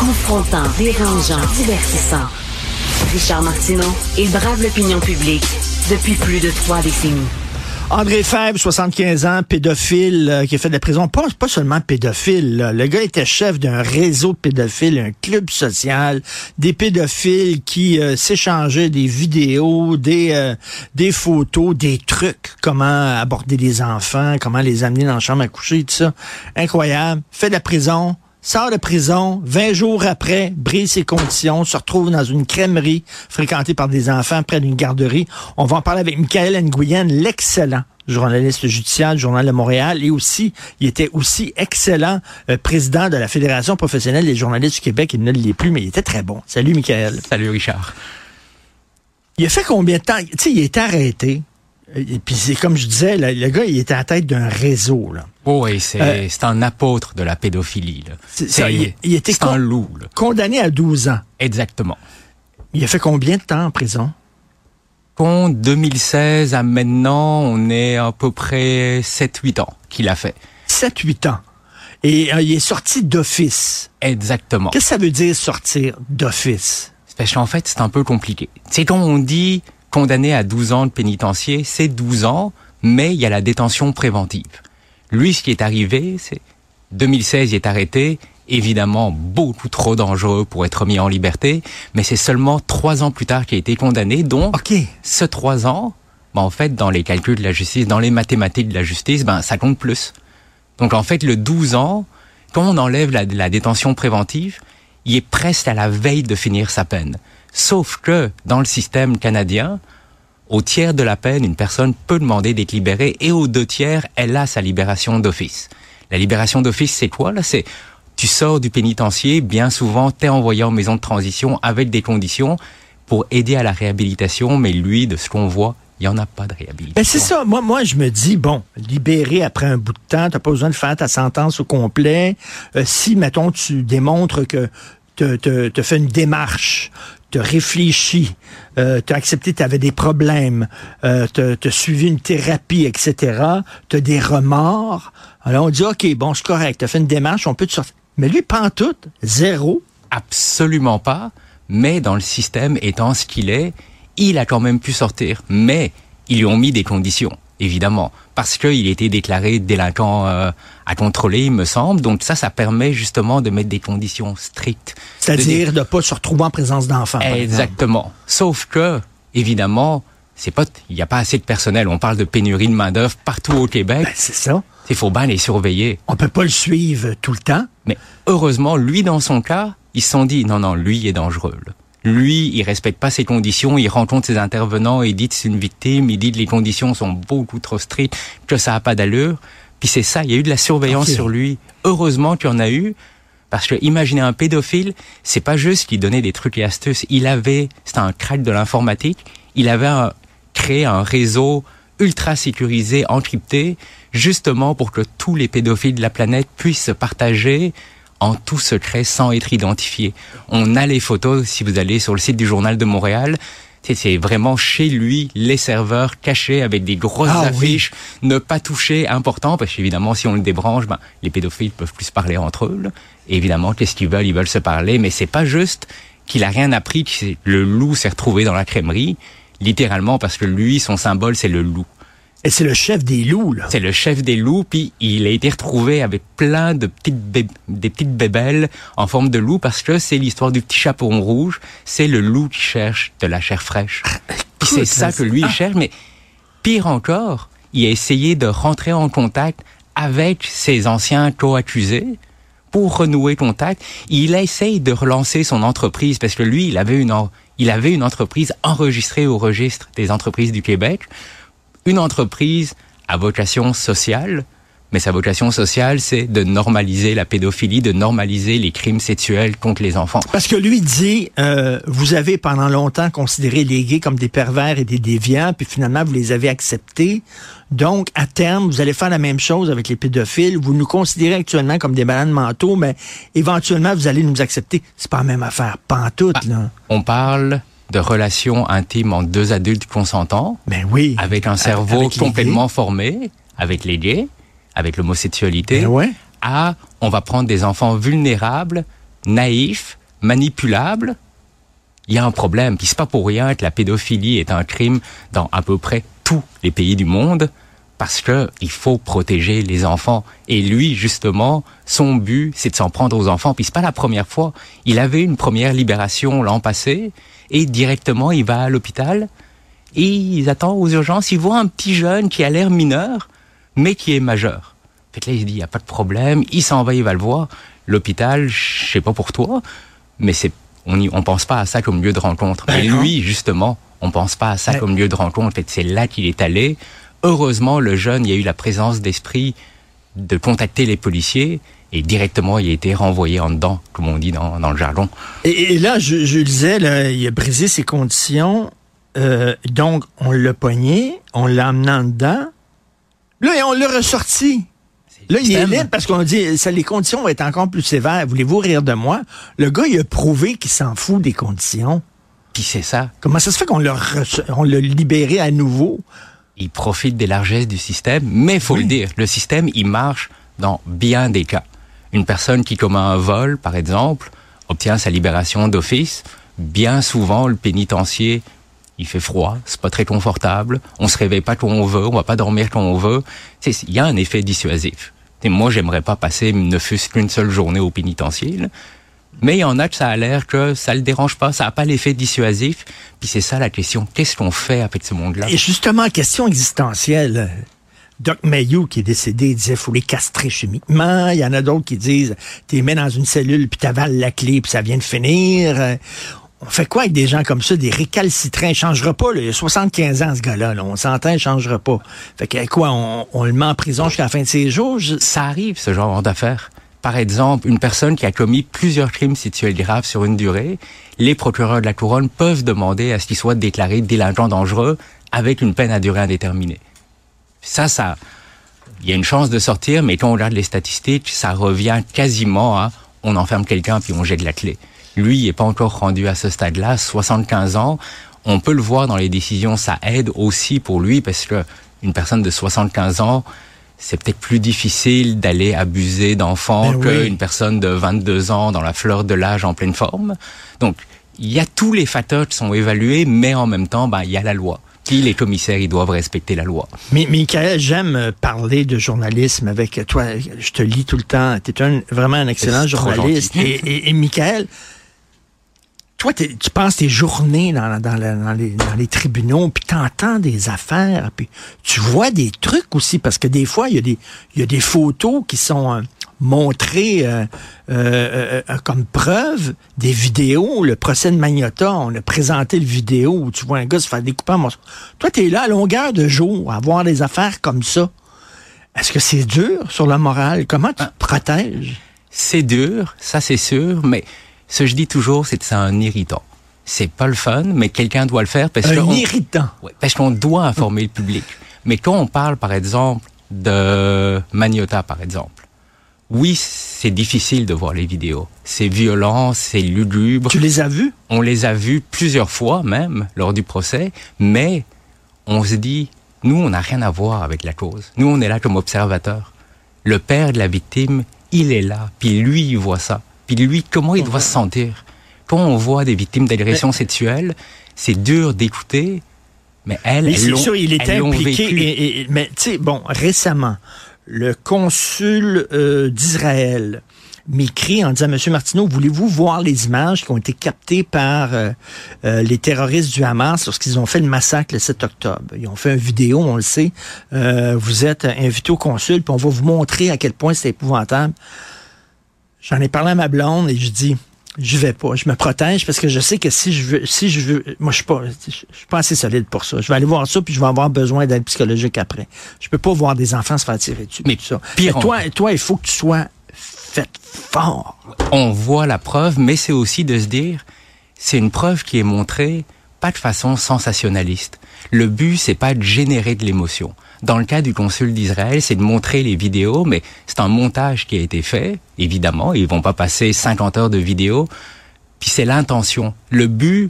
Confrontant, dérangeant, divertissant. Richard Martineau, il brave l'opinion publique depuis plus de trois décennies. André Fèvre, 75 ans, pédophile, euh, qui a fait de la prison. Pas, seulement pédophile. Le gars était chef d'un réseau de pédophiles, un club social, des pédophiles qui euh, s'échangeaient des vidéos, des, euh, des photos, des trucs, comment aborder les enfants, comment les amener dans la chambre à coucher, tout ça. Incroyable. Fait de la prison. Sort de prison, 20 jours après, brise ses conditions, se retrouve dans une crèmerie fréquentée par des enfants près d'une garderie. On va en parler avec Michael Nguyen, l'excellent journaliste judiciaire du Journal de Montréal, et aussi, il était aussi excellent euh, président de la Fédération professionnelle des journalistes du Québec. Il ne l'est plus, mais il était très bon. Salut, Michael. Salut Richard. Il a fait combien de temps? Tu sais, il est arrêté. Et puis c'est comme je disais, le, le gars, il était à la tête d'un réseau. Là. Oh, oui, c'est Euh, un apôtre de la pédophilie. là. C'est ça, C'est il- il était c'est un con- loup. là. Condamné à 12 ans. Exactement. Il a fait combien de temps en prison? Qu'en 2016 à maintenant, on est à peu près 7-8 ans qu'il a fait. 7-8 ans. Et euh, il est sorti d'office. Exactement. Qu'est-ce que ça veut dire sortir d'office? Parce qu'en fait, c'est un peu compliqué. C'est quand on dit condamné à 12 ans de pénitencier, c'est 12 ans, mais il y a la détention préventive. Lui, ce qui est arrivé, c'est 2016, il est arrêté, évidemment beaucoup trop dangereux pour être mis en liberté, mais c'est seulement trois ans plus tard qu'il a été condamné, donc OK. ce trois ans, ben, en fait, dans les calculs de la justice, dans les mathématiques de la justice, ben, ça compte plus. Donc, en fait, le 12 ans, quand on enlève la, la détention préventive, il est presque à la veille de finir sa peine. Sauf que, dans le système canadien, au tiers de la peine, une personne peut demander d'être libérée et aux deux tiers, elle a sa libération d'office. La libération d'office, c'est quoi, là? C'est, tu sors du pénitencier, bien souvent, t'es envoyé en maison de transition avec des conditions pour aider à la réhabilitation, mais lui, de ce qu'on voit, il n'y en a pas de réhabilitation. Ben c'est ça. Moi, moi, je me dis, bon, libéré après un bout de temps, t'as pas besoin de faire ta sentence au complet. Euh, si, mettons, tu démontres que te, te, te fait une démarche, te réfléchis, euh, t'as accepté que t'avais des problèmes, euh, t'as t'as suivi une thérapie, etc., t'as des remords, alors on dit, OK, bon, c'est correct, t'as fait une démarche, on peut te sortir. Mais lui, pas tout, zéro. Absolument pas. Mais dans le système étant ce qu'il est, il a quand même pu sortir. Mais ils lui ont mis des conditions, évidemment, parce qu'il était déclaré délinquant euh, à contrôler, il me semble. Donc ça, ça permet justement de mettre des conditions strictes. C'est-à-dire de pas se retrouver en présence d'enfants. Exactement. Sauf que, évidemment, c'est pas, il n'y a pas assez de personnel. On parle de pénurie de main d'œuvre partout au Québec. Ben, c'est ça. Il faut bien les surveiller. On peut pas le suivre tout le temps. Mais heureusement, lui, dans son cas, ils se sont dit, non, non, lui, il est dangereux. là. Lui, il respecte pas ses conditions, il rencontre ses intervenants, il dit que c'est une victime, il dit que les conditions sont beaucoup trop strictes, que ça a pas d'allure. Puis c'est ça, il y a eu de la surveillance sur lui. Heureusement qu'il y en a eu, parce que imaginez un pédophile, c'est pas juste qu'il donnait des trucs et astuces, il avait, c'était un crack de l'informatique, il avait un- créé un réseau ultra sécurisé, encrypté, justement pour que tous les pédophiles de la planète puissent se partager en tout secret sans être identifiés. On a les photos, si vous allez sur le site du Journal de Montréal, c'est- vraiment chez lui les serveurs cachés avec des grosses Ah oui. affiches, ne pas toucher, important, parce qu'évidemment si on le débranche, ben, les pédophiles peuvent plus parler entre eux. là. Et évidemment, qu'est-ce qu'ils veulent? Ils veulent se parler, mais c'est pas juste qu'il a rien appris, que le loup s'est retrouvé dans la crèmerie, littéralement parce que lui, son symbole, c'est le loup. Et c'est le chef des loups, là. C'est le chef des loups, puis il a été retrouvé avec plein de petites bé- des petites bébelles en forme de loup parce que c'est l'histoire du petit chaperon rouge. C'est le loup qui cherche de la chair fraîche. Puis c'est ça que lui il ah. cherche, mais pire encore, il a essayé de rentrer en contact avec ses anciens co-accusés pour renouer contact. Il essaye de relancer son entreprise parce que lui, il avait une, en- il avait une entreprise enregistrée au registre des entreprises du Québec une entreprise à vocation sociale, mais sa vocation sociale, c'est de normaliser la pédophilie, de normaliser les crimes sexuels contre les enfants. Parce que lui dit, euh, vous avez pendant longtemps considéré les gays comme des pervers et des déviants, puis finalement vous les avez acceptés. Donc, à terme, vous allez faire la même chose avec les pédophiles. Vous nous considérez actuellement comme des malades mentaux, mais éventuellement vous allez nous accepter. C'est pas la même affaire, pantoute, là. On parle de relations intimes entre deux adultes consentants, Ben oui. avec un cerveau avec complètement formé, avec les gays, avec l'homosexualité, Ben ouais. à on va prendre des enfants vulnérables naïf, manipulable, il y a un problème. Puis c'est pas pour rien que la pédophilie est un crime dans à peu près tous les pays du monde parce que il faut protéger les enfants. Et lui, justement, son but, c'est de s'en prendre aux enfants. Puis c'est pas la première fois. Il avait une première libération l'an passé et directement il va à l'hôpital et il attend aux urgences. Il voit un petit jeune qui a l'air mineur, mais qui est majeur. Fait que là, il se dit, il n'y a pas de problème. Il s'en va, il va le voir. L'hôpital, je sais pas pour toi, mais c'est on y, on pense pas à ça comme lieu de rencontre. Mais Ben lui, justement, on pense pas à ça Ben- comme lieu de rencontre. En fait, c'est là qu'il est allé. Heureusement, le jeune, il y a eu la présence d'esprit de contacter les policiers et directement, il a été renvoyé en dedans, comme on dit dans, dans le jargon. Et, et là, je, je le disais, là, il a brisé ses conditions. Euh, donc, on l'a pogné, on l'a amené en dedans. Là, et on l'a ressorti. Là, il est libre parce qu'on dit ça, les conditions vont être encore plus sévères. Voulez-vous rire de moi? Le gars, il a prouvé qu'il s'en fout des conditions. Puis c'est ça, Comment ça se fait qu'on l'a libéré à nouveau? Il profite des largesses du système, mais faut Oui. le dire, le système, il marche dans bien des cas. Une personne qui commet un vol, par exemple, obtient sa libération d'office. Bien souvent, le pénitencier, il fait froid, c'est pas très confortable, on se réveille pas quand on veut, on va pas dormir quand on veut. Il y a un effet dissuasif. Moi, j'aimerais pas passer ne fût-ce qu'une seule journée au pénitencier. Mais il y en a que ça a l'air que ça le dérange pas, ça a pas l'effet dissuasif. Puis c'est ça la question. Qu'est-ce qu'on fait avec ce monde-là? Et justement, question existentielle. Doc Mayou, qui est décédé, disait faut les castrer chimiquement. Il y en a d'autres qui disent t'es mets dans une cellule puis t'avales la clé puis ça vient de finir. Euh, On fait quoi avec des gens comme ça, des récalcitrants? Il changera pas, là. Il a 75 ans, ce gars-là. là. On s'entend, il changera pas. Fait que quoi, on, on le met en prison jusqu'à la fin de ses jours? Je- ça arrive, ce genre d'affaires. Par exemple, une personne qui a commis plusieurs crimes sexuels graves sur une durée, les procureurs de la couronne peuvent demander à ce qu'il soit déclaré délinquant dangereux avec une peine à durée indéterminée. Ça, ça, il y a une chance de sortir, mais quand on regarde les statistiques, ça revient quasiment à on enferme quelqu'un puis on jette la clé. Lui, il n'est pas encore rendu à ce stade-là, 75 ans. On peut le voir dans les décisions, ça aide aussi pour lui parce que une personne de 75 ans, c'est peut-être plus difficile d'aller abuser d'enfants Ben oui. qu'une personne de 22 ans dans la fleur de l'âge en pleine forme. Donc, il y a tous les facteurs qui sont évalués, mais en même temps, ben, il y a la loi. Puis les commissaires, ils doivent respecter la loi. Mais Michael, j'aime parler de journalisme avec toi. Je te lis tout le temps. Tu es un, vraiment un excellent journaliste. Et, et, et Michael, toi, tu passes tes journées dans, dans, la- dans les, dans les tribunaux, puis tu entends des affaires, puis tu vois des trucs aussi, parce que des fois, il y, a des- il y a des photos qui sont euh, montrées euh, euh, euh, comme preuve, des vidéos. Le procès de Magnota, on a présenté le vidéo où tu vois un gars se faire découper en morceaux. Toi, tu es là à longueur de jour à voir des affaires comme ça. Est-ce que c'est dur sur la morale? Comment tu te protèges? C'est dur, ça c'est sûr, mais ce que je dis toujours, c'est que c'est un irritant. C'est pas le fun, mais quelqu'un doit le faire parce Un qu'on irritant. Ouais, parce qu'on doit informer le public. Mais quand on parle, par exemple, de Magnota, par exemple, oui, c'est difficile de voir les vidéos. C'est violent, c'est lugubre. Tu les as vus? On les a vus plusieurs fois même lors du procès, mais on se dit, nous, on n'a rien à voir avec la cause. Nous, on est là comme observateurs. Le père de la victime, il est là, puis lui, il voit ça. Puis lui, comment il doit se sentir? Quand on voit des victimes d'agressions sexuelles, c'est dur d'écouter, mais elles, Mais elles sûr, il était impliqué. vécu. et- et- mais tu sais, bon, récemment, le consul euh, d'Israël m'écrit en disant, Monsieur Martineau, voulez-vous voir les images qui ont été captées par euh, euh, les terroristes du Hamas lorsqu'ils ont fait le massacre le 7 octobre? Ils ont fait une vidéo, on le sait. Vous êtes invité au consul, puis on va vous montrer à quel point c'est épouvantable. J'en ai parlé à ma blonde et je dis, je vais pas, je me protège parce que je sais que si je veux, si je veux, moi je suis pas, je suis pas assez solide pour ça. Je vais aller voir ça puis je vais avoir besoin d'aide psychologique après. Je peux pas voir des enfants se faire tirer dessus. Mais tout ça. pire toi, toi, il faut que tu sois fait fort. on voit la preuve, mais c'est aussi de se dire, c'est une preuve qui est montrée pas de façon sensationnaliste. Le but, c'est pas de générer de l'émotion. Dans le cas du consul d'Israël, c'est de montrer les vidéos, mais c'est un montage qui a été fait, évidemment. Ils vont pas passer 50 heures de vidéo. Puis c'est l'intention. Le but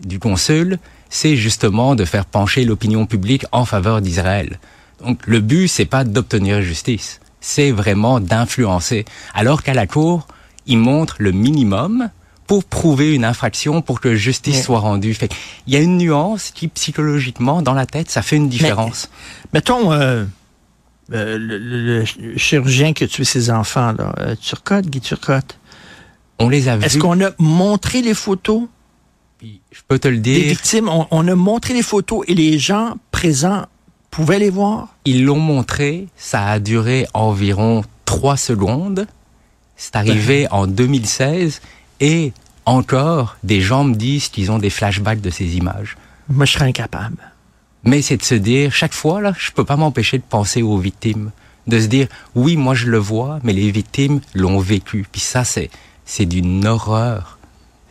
du consul, c'est justement de faire pencher l'opinion publique en faveur d'Israël. Donc le but, c'est pas d'obtenir justice, c'est vraiment d'influencer. Alors qu'à la cour, ils montrent le minimum pour prouver une infraction, pour que justice soit rendue. Fait il y a une nuance qui, psychologiquement, dans la tête, ça fait une différence. Mettons, euh, euh, le, le- le chirurgien qui a tué ses enfants, là, euh, Turcotte, Guy Turcotte. On les a vus. Est-ce qu'on a montré les photos? Puis Je peux te le des dire, victimes? On, on a montré les photos et les gens présents pouvaient les voir? ils l'ont montré, ça a duré environ trois secondes. C'est arrivé en 2016 et encore, des gens me disent qu'ils ont des flashbacks de ces images. Moi, je serais incapable. Mais c'est de se dire, chaque fois, là, je peux pas m'empêcher de penser aux victimes. De se dire, oui, moi je le vois, mais les victimes l'ont vécu. Puis ça, c'est, c'est d'une horreur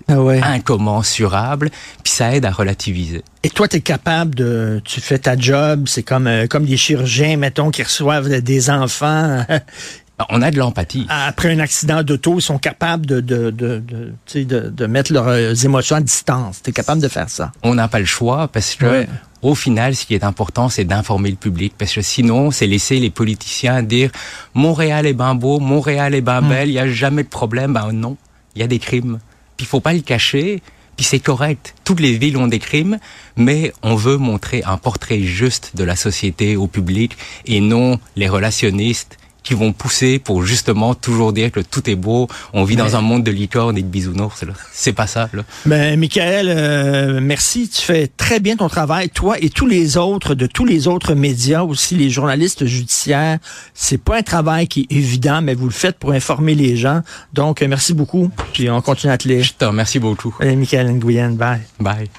Ah ouais. incommensurable. Puis ça aide à relativiser. Et toi, tu es capable de... Tu fais ta job, c'est comme, euh, comme des chirurgiens, mettons, qui reçoivent des enfants On a de l'empathie. après un accident d'auto, ils sont capables de, de, de, de, de, de mettre leurs euh, émotions à distance. Tu es capable de faire ça. On n'a pas le choix parce que, Ouais. au final, ce qui est important, c'est d'informer le public. Parce que sinon, c'est laisser les politiciens dire Montréal est ben beau, Montréal est ben belle, il n'y a jamais de problème. Ben non, il y a des crimes. Puis il faut pas le cacher. Puis c'est correct. Toutes les villes ont des crimes, mais on veut montrer un portrait juste de la société au public et non les relationnistes qui vont pousser pour justement toujours dire que tout est beau, on vit Ouais. dans un monde de licorne et de bisounours. C'est pas ça. Là. Mais Michael, euh, merci. Tu fais très bien ton travail, toi et tous les autres, de tous les autres médias aussi, les journalistes judiciaires. C'est pas un travail qui est évident, mais vous le faites pour informer les gens. Donc, euh, merci beaucoup. Puis on continue à te lire. Je te remercie beaucoup. Allez, Michael Nguyen, bye. Bye.